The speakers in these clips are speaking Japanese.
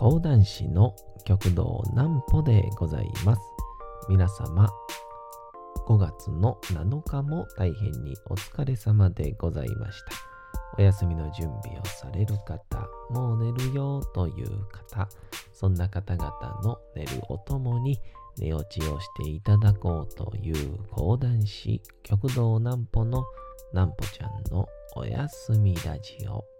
講談師の極道南歩でございます。皆様、5月の7日も大変にお疲れ様でございました。お休みの準備をされる方、もう寝るよという方、そんな方々の寝るおともに寝落ちをしていただこうという講談師極道南歩の南歩ちゃんのおやすみラジオ。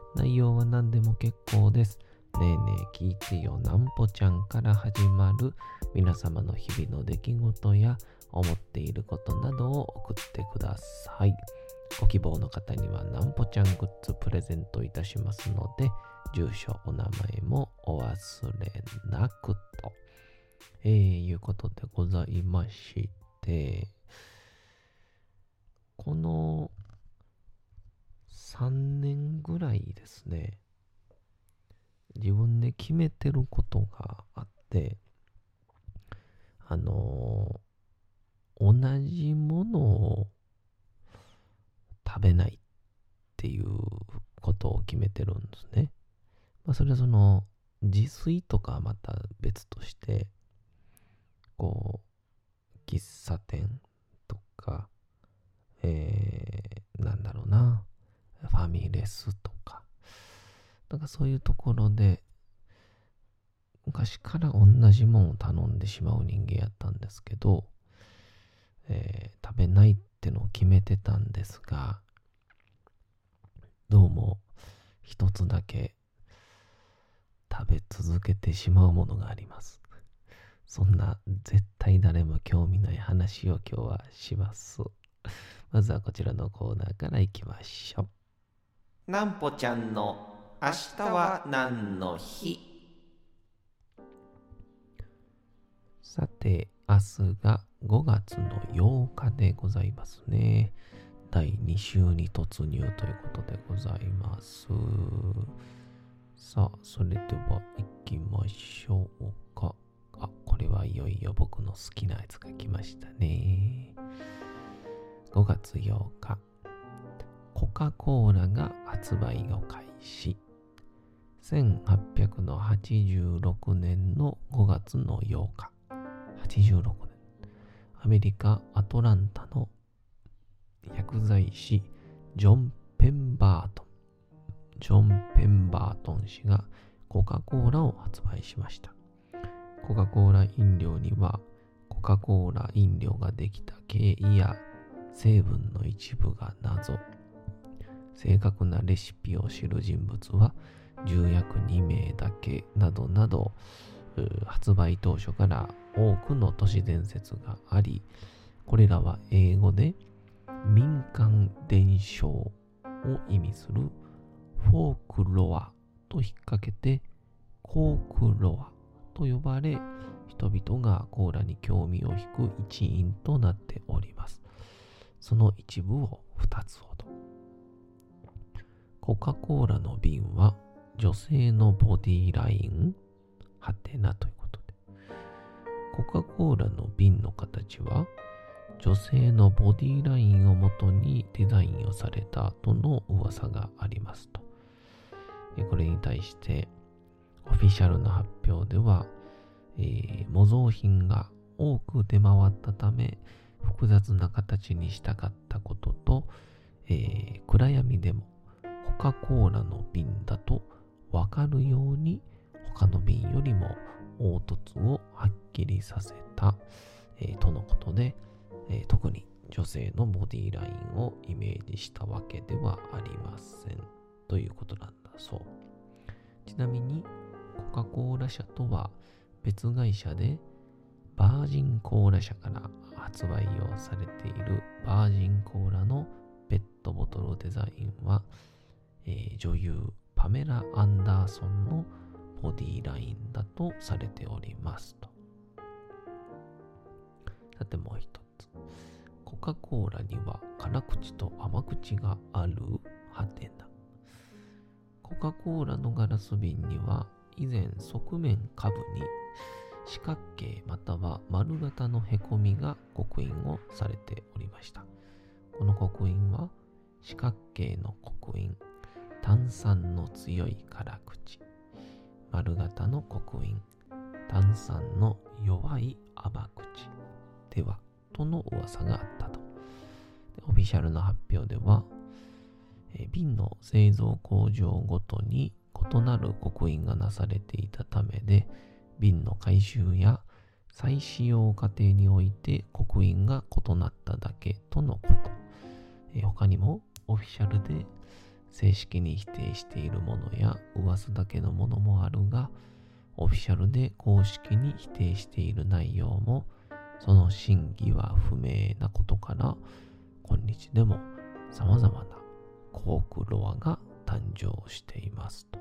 内容は何でも結構です。ねえねえ聞いてよなんぽちゃんから始まる皆様の日々の出来事や思っていることなどを送ってください。ご希望の方にはなんぽちゃんグッズプレゼントいたしますので、住所、お名前もお忘れなくと。えー、いうことでございまして、この3年ぐらいですね、自分で決めてることがあって、あの、同じものを食べないっていうことを決めてるんですね。まあ、それはその、自炊とかはまた別として、こう、喫茶店とか、えー、なんだろうな、ファミレスとか、なんかそういうところで、昔から同じもんを頼んでしまう人間やったんですけど、えー、食べないってのを決めてたんですが、どうも一つだけ食べ続けてしまうものがあります。そんな絶対誰も興味ない話を今日はします。まずはこちらのコーナーからいきましょう。なんぽちゃんの明日は何の日？さて、明日が5月の8日でございますね。第2週に突入ということでございます。さあ、それでは行きましょうか。あ、これはいよいよ僕の好きなやつが来ましたね。5月8日、コカ・コーラが発売を開始。1886年の5月の8日。86年。アメリカ・アトランタの薬剤師ジョン・ペンバートン。ジョン・ペンバートン氏がコカ・コーラを発売しました。コカ・コーラ飲料にはコカ・コーラ飲料ができた経緯や成分の一部が謎。正確なレシピを知る人物は重役2名だけなどなど発売当初から多くの都市伝説がありこれらは英語で民間伝承を意味するフォークロアと引っ掛けてコークロアと呼ばれ人々がコーラに興味を引く一因となっております。その一部を2つほど。コカ・コーラの瓶は女性のボディラインはてなということでコカ・コーラの瓶の形は女性のボディラインをもとにデザインをされたとの噂がありますと。これに対して、オフィシャルな発表では、えー、模造品が多く出回ったため、複雑な形にしたかったことと、えー、暗闇でもコカ・コーラの瓶だとわかるように他の瓶よりも凹凸をはっきりさせた、えー、とのことで、えー、特に女性のボディラインをイメージしたわけではありませんということなんだそう。ちなみにコカ・コーラ社とは別会社でバージンコーラ社から発売をされているバージンコーラのペットボトルデザインは、えー、女優パメラ・アンダーソンのボディラインだとされておりますと。さてもう一つ。コカ・コーラには辛口と甘口がある？はてな。コカ・コーラのガラス瓶には以前側面下部に四角形または丸型のへこみが刻印をされておりました。この刻印は四角形の刻印、炭酸の強い辛口、丸型の刻印、炭酸の弱い甘口ではとの噂があったと。オフィシャルな発表では、え瓶の製造工場ごとに異なる刻印がなされていたためで、瓶の回収や再使用過程において刻印が異なっただけとのこと。他にもオフィシャルで正式に否定しているものや噂だけのものもあるが、オフィシャルで公式に否定している内容も、その真偽は不明なことから、今日でも様々なコークロアが誕生していますと。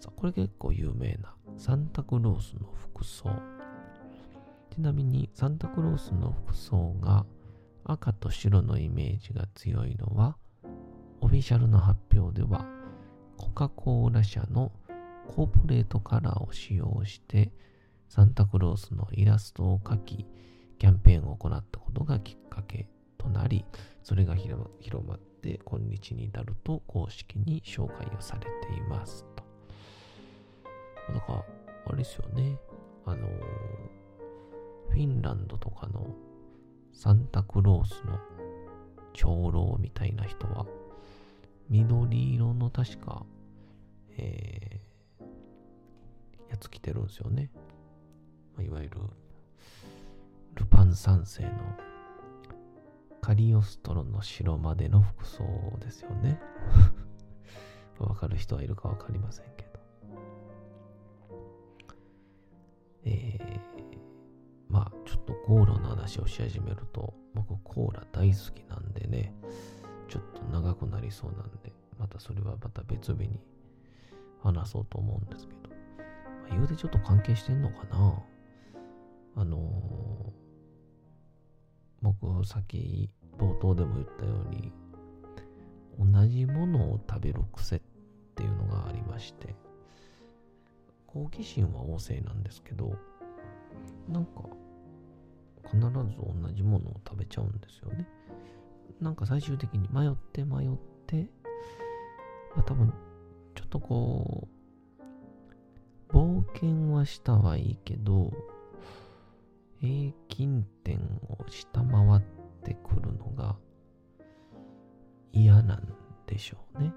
さあ、これ結構有名なサンタクロースの服装。ちなみにサンタクロースの服装が赤と白のイメージが強いのは、オフィシャルの発表では、コカ・コーラ社のコーポレートカラーを使用して、サンタクロースのイラストを描き、キャンペーンを行ったことがきっかけとなり、それが広まって、今日に至ると公式に紹介をされていますと。だか、あれですよね。あのフィンランドとかのサンタクロースの長老みたいな人は、緑色の確か、えー、やつ着てるんですよね。まあ、いわゆる、ルパン三世のカリオストロの城までの服装ですよね。わかる人はいるかわかりませんけど。えー、まあ、ちょっとコーラの話をし始めると、僕コーラ大好きなんでね、ちょっと長くなりそうなんで、またそれはまた別日に話そうと思うんですけど、まあ、言うてちょっと関係してんのかなあのー、僕さっき冒頭でも言ったように、同じものを食べる癖っていうのがありまして、好奇心は旺盛なんですけど、なんか、必ず同じものを食べちゃうんですよね。なんか最終的に迷って迷って、まあ、多分、ちょっとこう、冒険はしたはいいけど、平均点を下回ってくるのが嫌なんでしょうね。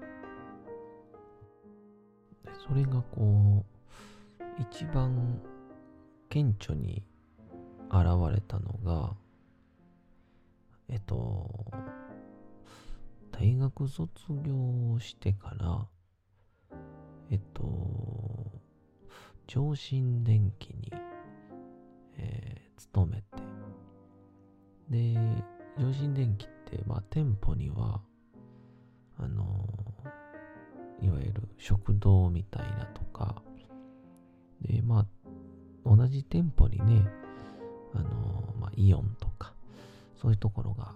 それがこう、一番顕著に現れたのが、えっと、大学卒業してから、えっと、上新電機に、えー、勤めて、で、上新電機って、まあ、店舗には、あのいわゆる食堂みたいなとか、で、まあ、同じ店舗にね、あのまあ、イオンとか、そういうところが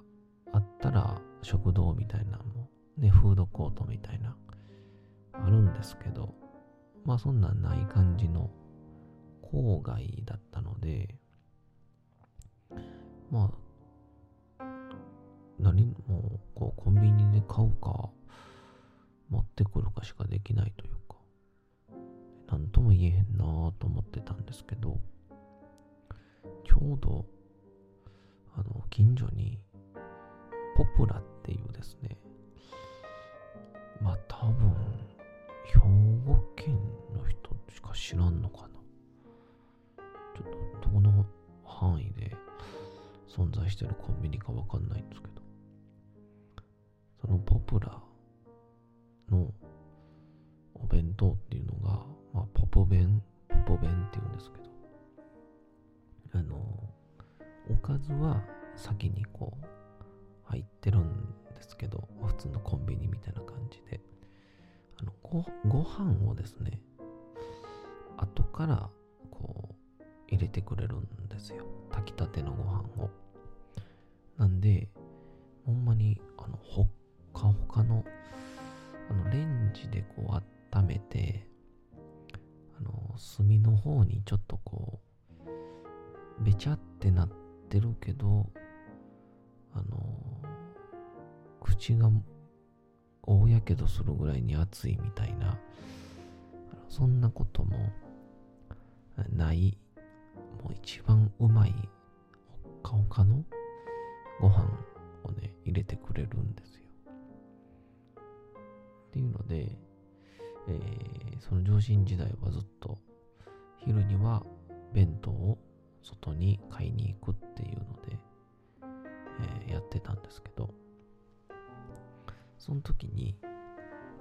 あったら、食堂みたいなのも、ね、フードコートみたいな、あるんですけど、まあそんなんない感じの郊外だったので、まあ、何もこうコンビニで買うか、持ってくるかしかできないというか、なんとも言えへんなと思ってたんですけど、ちょうど、あの、近所に、ポプラっていうですね、まあ多分、兵庫県の人しか知らんのかな。ちょっと、どの範囲で存在してるコンビニかわかんないんですけど、そのポプラのお弁当っていうのが、まあ、ポポ弁、ポポ弁っていうんですけど、おかずは先にこう、入ってるんですけど、普通のコンビニみたいな感じで、あのごご飯をですね、後からこう入れてくれるんですよ。炊きたてのご飯を。なんで、ほんまにあのほっかほかのあのレンジでこう温めて、あの炭の方にちょっとこう、べちゃってなってるけど、あの口が大やけどするぐらいに熱いみたいな、そんなこともない、もう一番うまい、ほっかほかのご飯をね、入れてくれるんですよ。っていうので、えー、その上新時代はずっと昼には弁当を外に買いに行くっていうので、えー、やってたんですけど、その時に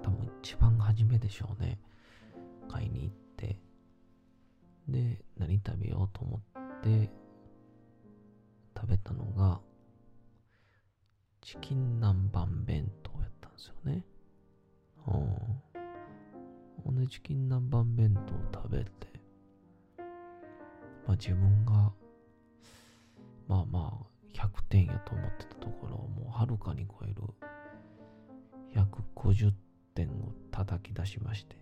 多分一番初めでしょうね。買いに行って、で、何食べようと思って食べたのが、チキン南蛮弁当やったんですよね。うん。ほんで、チキン南蛮弁当食べて、まあ自分が、まあまあ、100点やと思ってたところをもうはるかに超える150点を叩き出しまして、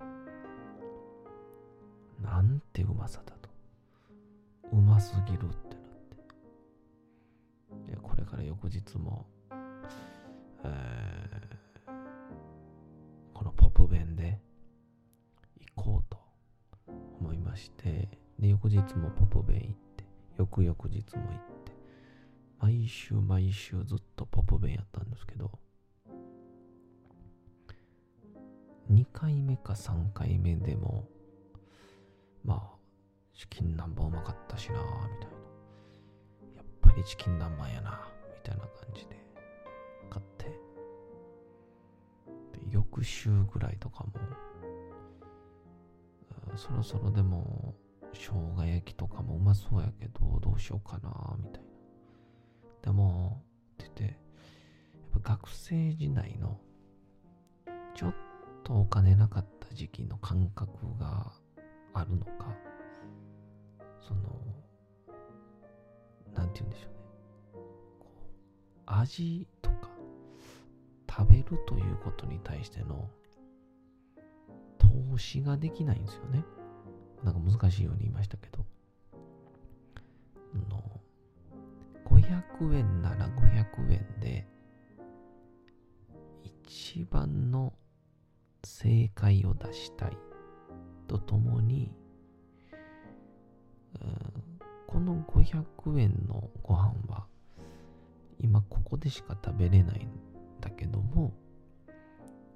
なんてうまさだと。うますぎるってなって。いや、これから翌日も、えー、このポップ弁で行こうと思いまして、で、翌日もポップ弁行って、翌々日も行って、毎週毎週ずっとポップ弁やったんですけど、2回目か3回目でも、まあ、チキン南蛮うまかったしなみたいな。やっぱりチキン南蛮やなみたいな感じで買って。で、翌週ぐらいとかも、そろそろでも、生姜焼きとかもうまそうやけど、どうしようかなみたいな。でも、って言って、やっぱ学生時代の、ちょっとお金なかった時期の感覚があるのか、その、なんて言うんでしょうね。こう味とか、食べるということに対しての投資ができないんですよね。なんか難しいように言いましたけど。の500円なら500円で一番の正解を出したいとともに、この500円のご飯は今ここでしか食べれないんだけども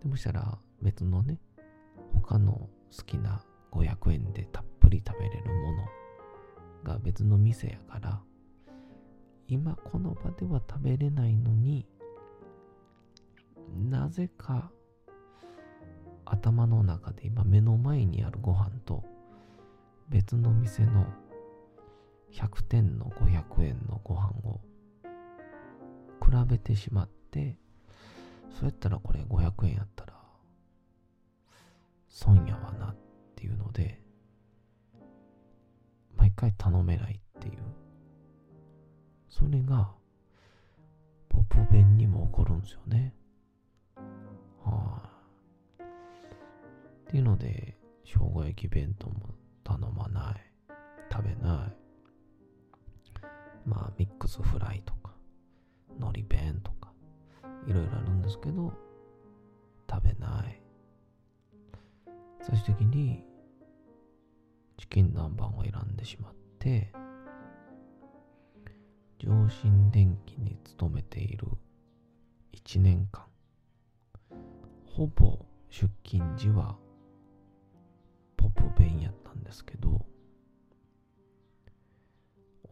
でもしたら別のね他の好きな500円でたっぷり食べれるものが別の店やから今この場では食べれないのになぜか頭の中で今目の前にあるご飯と別の店の100点の500円のご飯を比べてしまってそうやったらこれ500円やったら損やわなって。っていうので毎回頼めないっていうそれがポップ弁にも起こるんですよねはい、あ、っていうので、生姜焼き弁当も頼まない。食べない。まあ、ミックスフライとか、海苔弁とか、いろいろあるんですけど、食べない。最終的に、チキン南蛮を選んでしまって、上新電機に勤めている1年間、ほぼ出勤時はポップ弁やったんですけど、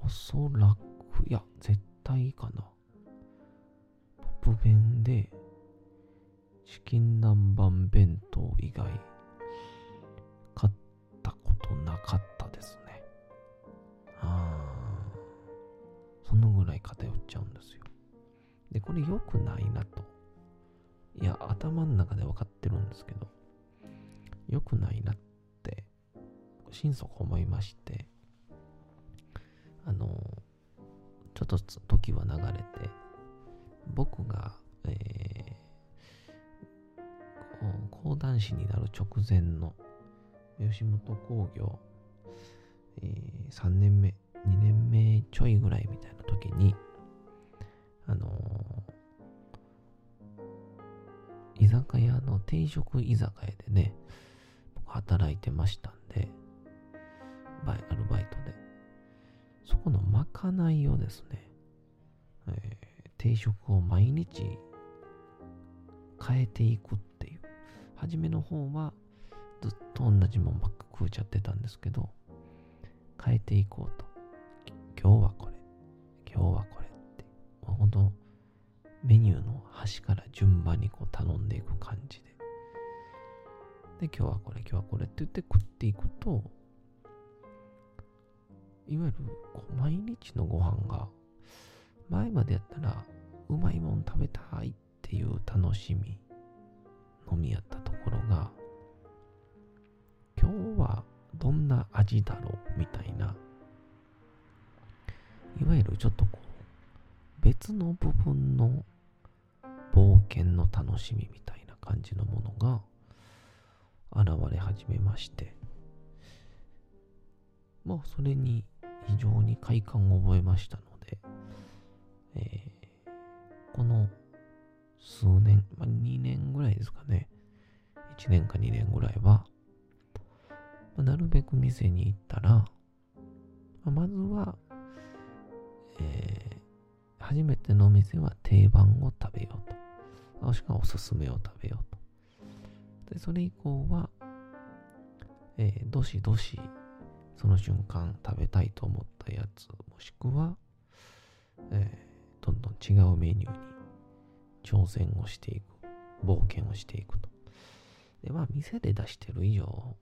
おそらく、いや、絶対かな。ポップ弁で、チキン南蛮弁当以外、で、これ良くないなと。いや、頭の中で分かってるんですけど、良くないなって心底思いまして、あの、ちょっと時は流れて、僕が、えー、講談師になる直前の吉本興業、えー、3年目、2年目ちょいぐらいみたいな時に、定食居酒屋でね、僕働いてましたんで、バイアルバイトで。そこのまかないをですね、えー、定食を毎日変えていくっていう。初めの方はずっと同じもんばっか食うちゃってたんですけど、変えていこうと。今日はこれ、今日はこれって、もう本当メニューの端から順番にこう頼んでいく感じで。で、今日はこれ、今日はこれって言って食っていくと、いわゆるこう毎日のご飯が、前までやったら、うまいもん食べたいっていう楽しみのみやったところが、今日はどんな味だろうみたいな、いわゆるちょっとこう、別の部分の冒険の楽しみみたいな感じのものが現れ始めまして、まあそれに非常に快感を覚えましたので、えー、この数年、まあ、2年ぐらいですかね、1年か2年ぐらいは、まあ、なるべく店に行ったら、ま、ずは、えー、初めてのお店は定番を食べようと。もしくはおすすめを食べようと。で、それ以降は、えー、どしどし、その瞬間食べたいと思ったやつ、もしくは、えー、どんどん違うメニューに挑戦をしていく。冒険をしていくと。で、まあ、店で出してる以上、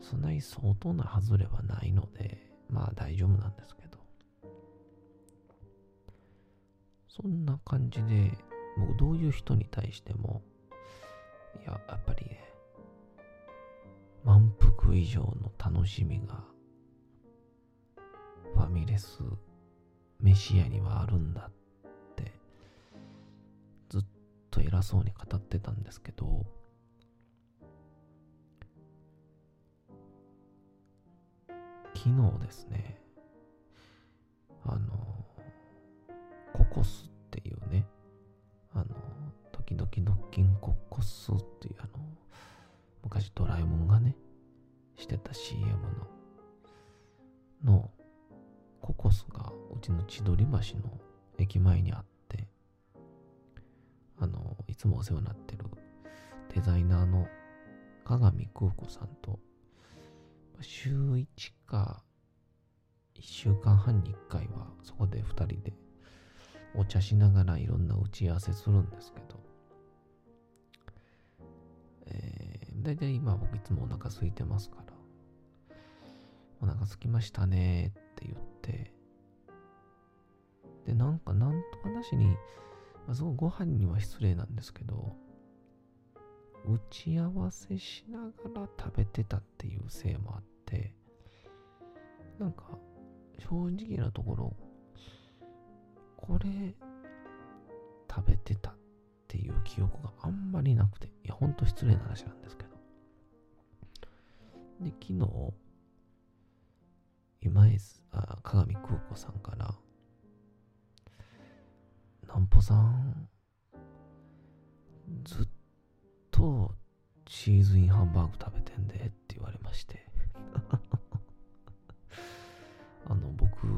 そんなに相当な外れはないので、まあ大丈夫なんですけど。そんな感じで、僕どういう人に対しても、や、やっぱりね、満腹以上の楽しみが、ファミレス、飯屋にはあるんだって、ずっと偉そうに語ってたんですけど、昨日ですね、あの、ココスっていうね、あの、時々ドッキンココスっていうあの、昔ドラえもんがね、してた CM の、の、ココスがうちの千鳥橋の駅前にあって、あの、いつもお世話になってるデザイナーの鏡空子さんと週1か1週間半に1回はそこで2人でお茶しながらいろんな打ち合わせするんですけど、えー、だいたい今僕いつもお腹空いてますから、お腹空きましたねって言って、で、なんかなんと話に、まあ、そのご飯には失礼なんですけど、打ち合わせしながら食べてたっていうせいもあって、なんか、正直なところ、これ、食べてたっていう記憶があんまりなくて、いや、ほんと失礼な話なんですけど。で、昨日、今江あ、鏡空子さんから、なんぽさん、ずっとチーズインハンバーグ食べてんでって言われまして。あの僕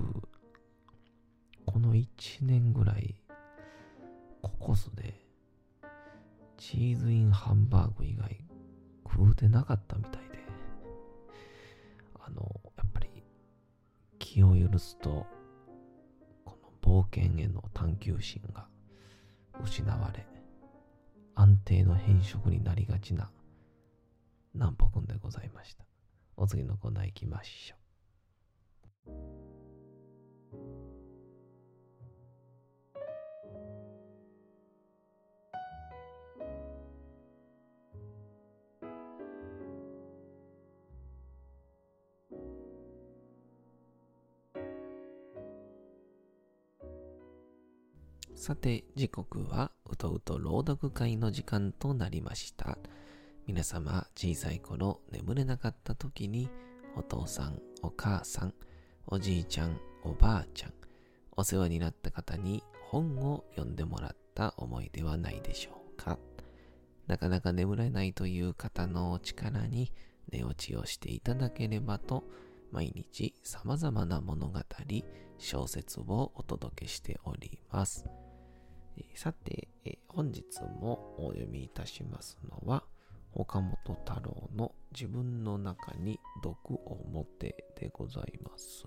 この1年ぐらいココスでチーズインハンバーグ以外食うてなかったみたいとこの冒険への探求心が失われ安定の変色になりがちな南北君でございました。お次のコーナー行きましょう。さて、時刻はうとうと朗読会の時間となりました。皆様、小さい頃眠れなかった時に、お父さん、お母さん、おじいちゃん、おばあちゃん、お世話になった方に本を読んでもらった思いではないでしょうか。なかなか眠れないという方の力に寝落ちをしていただければと、毎日様々な物語、小説をお届けしております。さて、本日もお読みいたしますのは、岡本太郎の自分の中に毒を持てでございます。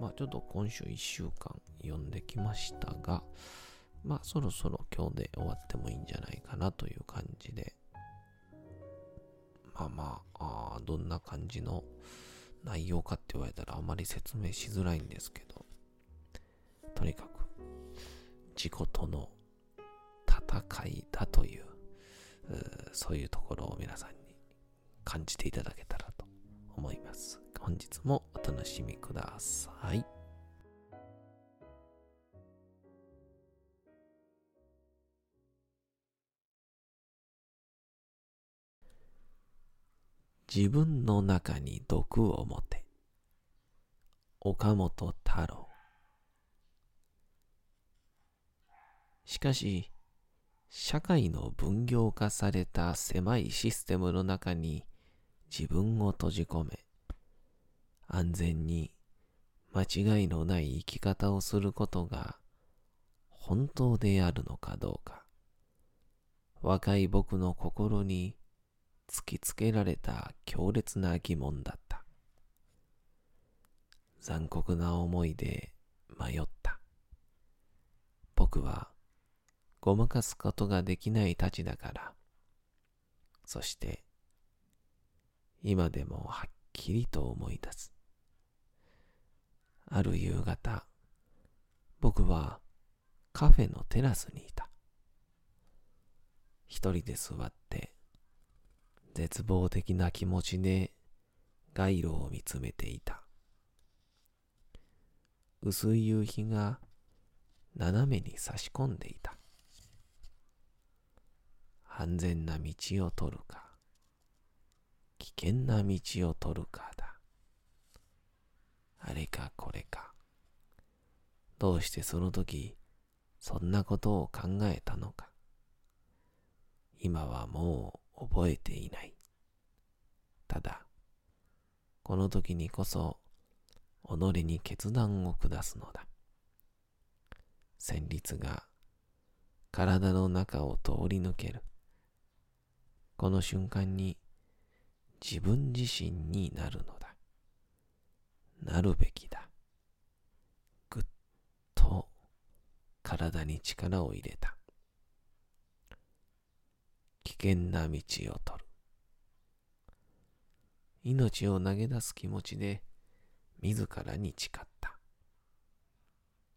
まあちょっと今週1週間読んできましたが、まあそろそろ今日で終わってもいいんじゃないかなという感じで、まあまあ、あどんな感じの内容かって言われたらあまり説明しづらいんですけど、とにかく自己との戦いだという、うそういうところを皆さんに感じていただけたらと思います。本日もお楽しみください。自分の中に毒を持て。岡本太郎。しかし、社会の分業化された狭いシステムの中に自分を閉じ込め、安全に間違いのない生き方をすることが本当であるのかどうか、若い僕の心に突きつけられた強烈な疑問だった。残酷な思いで迷った。僕はごまかすことができないたちだから。そして、今でもはっきりと思い出す。ある夕方、僕はカフェのテラスにいた。一人で座って絶望的な気持ちで街路を見つめていた。薄い夕日が斜めに差し込んでいた。安全な道を取るか、危険な道を取るかだ。あれかこれか。どうしてその時、そんなことを考えたのか。今はもう覚えていない。ただ、この時にこそ、己に決断を下すのだ。旋律が体の中を通り抜ける。この瞬間に自分自身になるのだ。なるべきだ。ぐっと体に力を入れた。危険な道を取る。命を投げ出す気持ちで自らに誓った。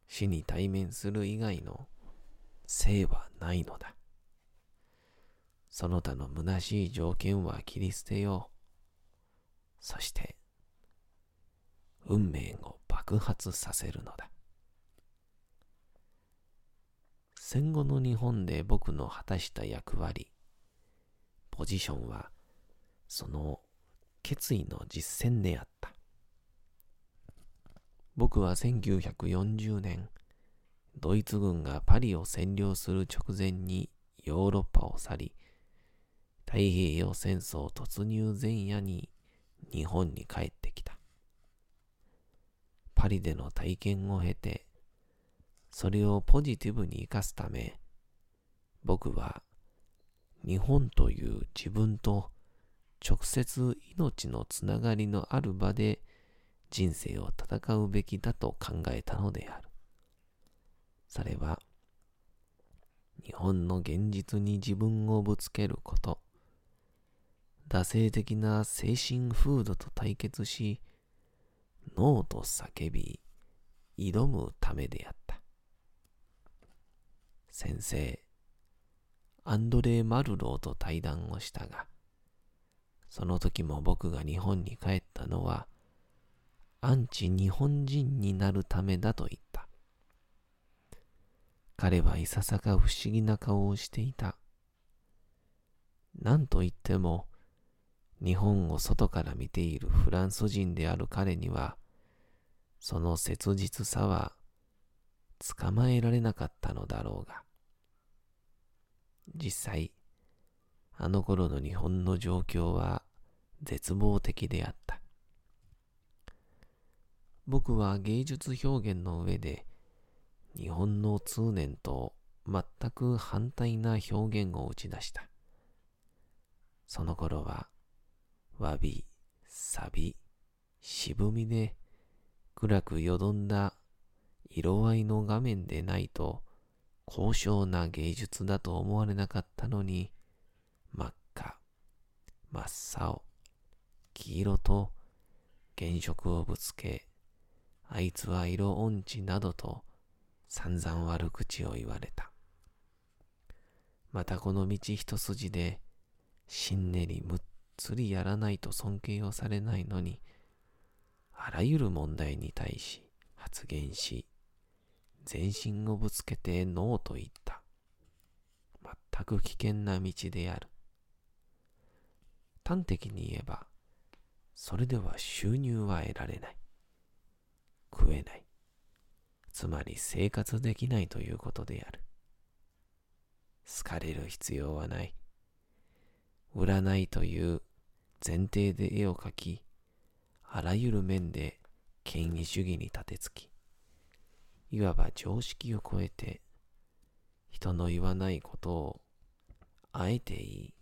死に対面する以外の生はないのだ。その他の虚しい条件は切り捨てよう。そして、運命を爆発させるのだ。戦後の日本で僕の果たした役割、ポジションは、その決意の実践であった。僕は1940年、ドイツ軍がパリを占領する直前にヨーロッパを去り、太平洋戦争突入前夜に日本に帰ってきた。パリでの体験を経て、それをポジティブに生かすため、僕は日本という自分と直接命のつながりのある場で人生を戦うべきだと考えたのである。それは、日本の現実に自分をぶつけること、惰性的な精神風土と対決し、ノーと叫び、挑むためであった。先生、アンドレー・マルローと対談をしたが、その時も僕が日本に帰ったのは、アンチ日本人になるためだと言った。彼はいささか不思議な顔をしていた。何と言っても、日本を外から見ているフランス人である彼には、その切実さは捕まえられなかったのだろうが、実際、あの頃の日本の状況は絶望的であった。僕は芸術表現の上で日本の通念と全く反対な表現を打ち出した。その頃は、わび、さび、渋みで暗くよどんだ色合いの画面でないと高尚な芸術だと思われなかったのに、真っ赤、真っ青、黄色と原色をぶつけ、あいつは色音痴などと散々悪口を言われた。またこの道一筋で、しんねりむっつりやらないと尊敬をされないのに、あらゆる問題に対し発言し、全身をぶつけてノーと言った。全く危険な道である。端的に言えば、それでは収入は得られない。食えない。つまり生活できないということである。好かれる必要はない。占いという前提で絵を描き、あらゆる面で権威主義に立てつき、いわば常識を超えて、人の言わないことをあえて言い、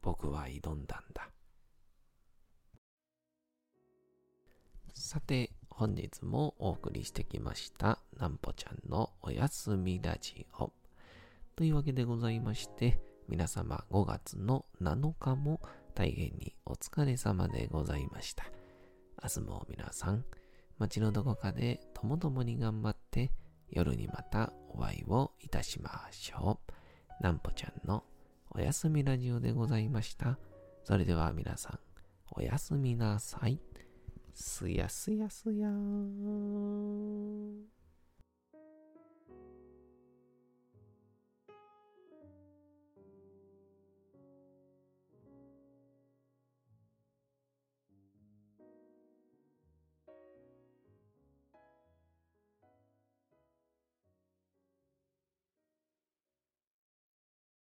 僕は挑んだんだ。さて、本日もお送りしてきました、なんぽちゃんのおやすみラジオ。というわけでございまして、皆様5月の7日も大変にお疲れ様でございました。明日も皆さん、街のどこかでともともに頑張って、夜にまたお会いをいたしましょう。なんぽちゃんのおやすみラジオでございました。それでは皆さん、おやすみなさい。すやすやすやーん。